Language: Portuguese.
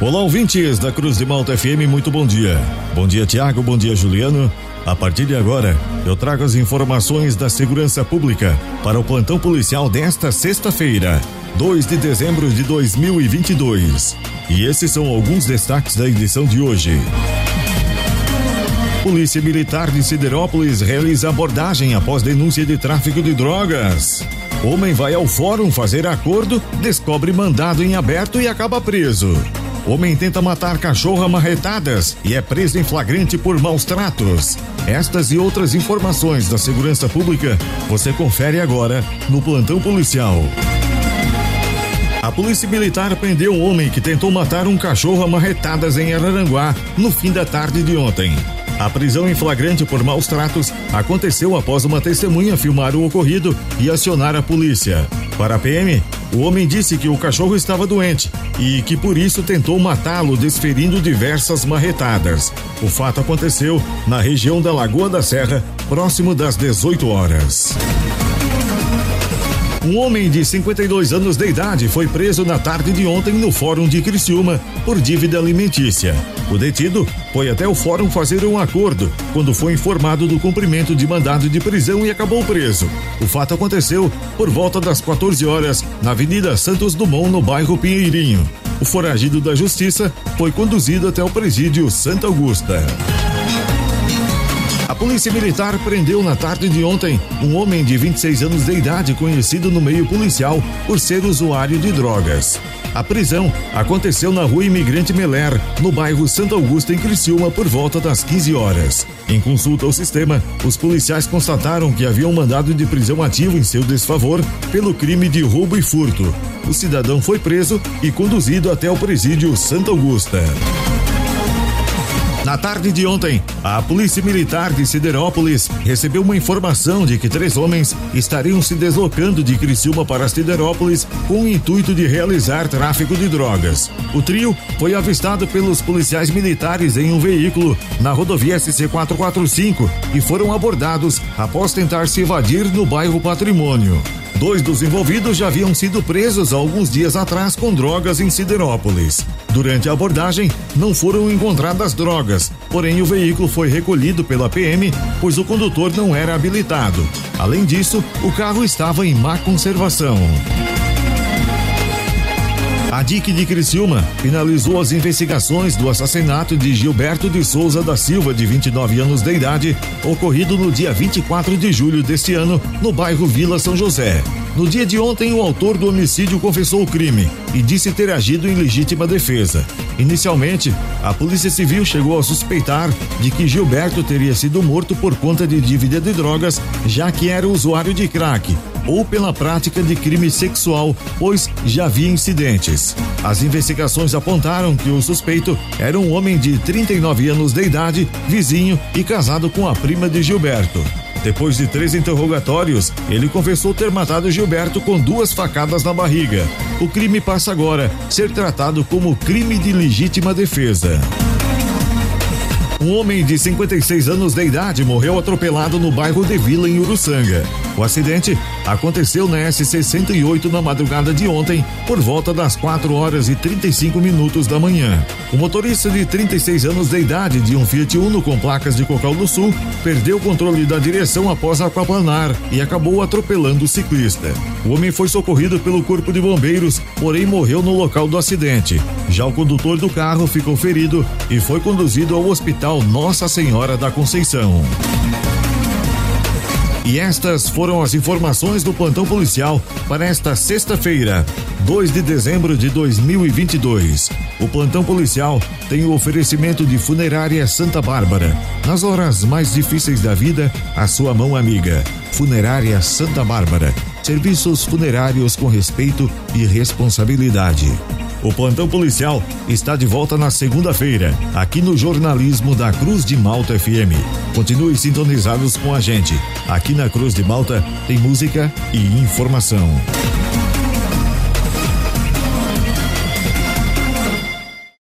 Olá, ouvintes da Cruz de Malta FM, muito bom dia. Bom dia, Tiago, bom dia, Juliano. A partir de agora, eu trago as informações da segurança pública para o plantão policial desta sexta-feira, 2 de dezembro de 2022. E esses são alguns destaques da edição de hoje. Polícia Militar de Siderópolis realiza abordagem após denúncia de tráfico de drogas. Homem vai ao fórum fazer acordo, descobre mandado em aberto e acaba preso. Homem tenta matar cachorro a marretadas e é preso em flagrante por maus tratos. Estas e outras informações da segurança pública você confere agora no plantão policial. A polícia militar prendeu um homem que tentou matar um cachorro a marretadas em Araranguá no fim da tarde de ontem. A prisão em flagrante por maus tratos aconteceu após uma testemunha filmar o ocorrido e acionar a polícia. Para a PM, o homem disse que o cachorro estava doente e que por isso tentou matá-lo desferindo diversas marretadas. O fato aconteceu na região da Lagoa da Serra, próximo das 18 horas. Um homem de 52 anos de idade foi preso na tarde de ontem no Fórum de Criciúma por dívida alimentícia. O detido foi até o fórum fazer um acordo quando foi informado do cumprimento de mandado de prisão e acabou preso. O fato aconteceu por volta das 14 horas na Avenida Santos Dumont, no bairro Pinheirinho. O foragido da Justiça foi conduzido até o presídio Santa Augusta. Polícia Militar prendeu na tarde de ontem um homem de 26 anos de idade conhecido no meio policial por ser usuário de drogas. A prisão aconteceu na rua Imigrante Meler, no bairro Santa Augusta, em Criciúma, por volta das 15 horas. Em consulta ao sistema, os policiais constataram que havia um mandado de prisão ativo em seu desfavor pelo crime de roubo e furto. O cidadão foi preso e conduzido até o presídio Santa Augusta. Na tarde de ontem, a Polícia Militar de Siderópolis recebeu uma informação de que três homens estariam se deslocando de Criciúma para Siderópolis com o intuito de realizar tráfico de drogas. O trio foi avistado pelos policiais militares em um veículo na rodovia SC445 e foram abordados após tentar se evadir no bairro Patrimônio. Dois dos envolvidos já haviam sido presos alguns dias atrás com drogas em Siderópolis. Durante a abordagem, não foram encontradas drogas, porém o veículo foi recolhido pela PM, pois o condutor não era habilitado. Além disso, o carro estava em má conservação. A DIC de Criciúma finalizou as investigações do assassinato de Gilberto de Souza da Silva, de 29 anos de idade, ocorrido no dia 24 de julho deste ano, no bairro Vila São José. No dia de ontem, o autor do homicídio confessou o crime e disse ter agido em legítima defesa. Inicialmente, a Polícia Civil chegou a suspeitar de que Gilberto teria sido morto por conta de dívida de drogas, já que era usuário de crack, ou pela prática de crime sexual, pois já havia incidentes. As investigações apontaram que o suspeito era um homem de 39 anos de idade, vizinho e casado com a prima de Gilberto. Depois de três interrogatórios, ele confessou ter matado Gilberto com duas facadas na barriga. O crime passa agora a ser tratado como crime de legítima defesa. Um homem de 56 anos de idade morreu atropelado no bairro de Vila, em Uruçanga. O acidente aconteceu na S68 na madrugada de ontem, por volta das 4 horas e 35 minutos da manhã. O motorista de 36 anos de idade de um Fiat Uno com placas de Cocal do Sul perdeu o controle da direção após aquaplanar e acabou atropelando o ciclista. O homem foi socorrido pelo corpo de bombeiros, porém morreu no local do acidente. Já o condutor do carro ficou ferido e foi conduzido ao hospital Nossa Senhora da Conceição. E estas foram as informações do plantão policial para esta sexta-feira, 2 de dezembro de 2022. O plantão policial tem o oferecimento de Funerária Santa Bárbara. Nas horas mais difíceis da vida, a sua mão amiga. Funerária Santa Bárbara. Serviços funerários com respeito e responsabilidade. O plantão policial está de volta na segunda-feira, aqui no jornalismo da Cruz de Malta FM. Continue sintonizados com a gente. Aqui na Cruz de Malta tem música e informação.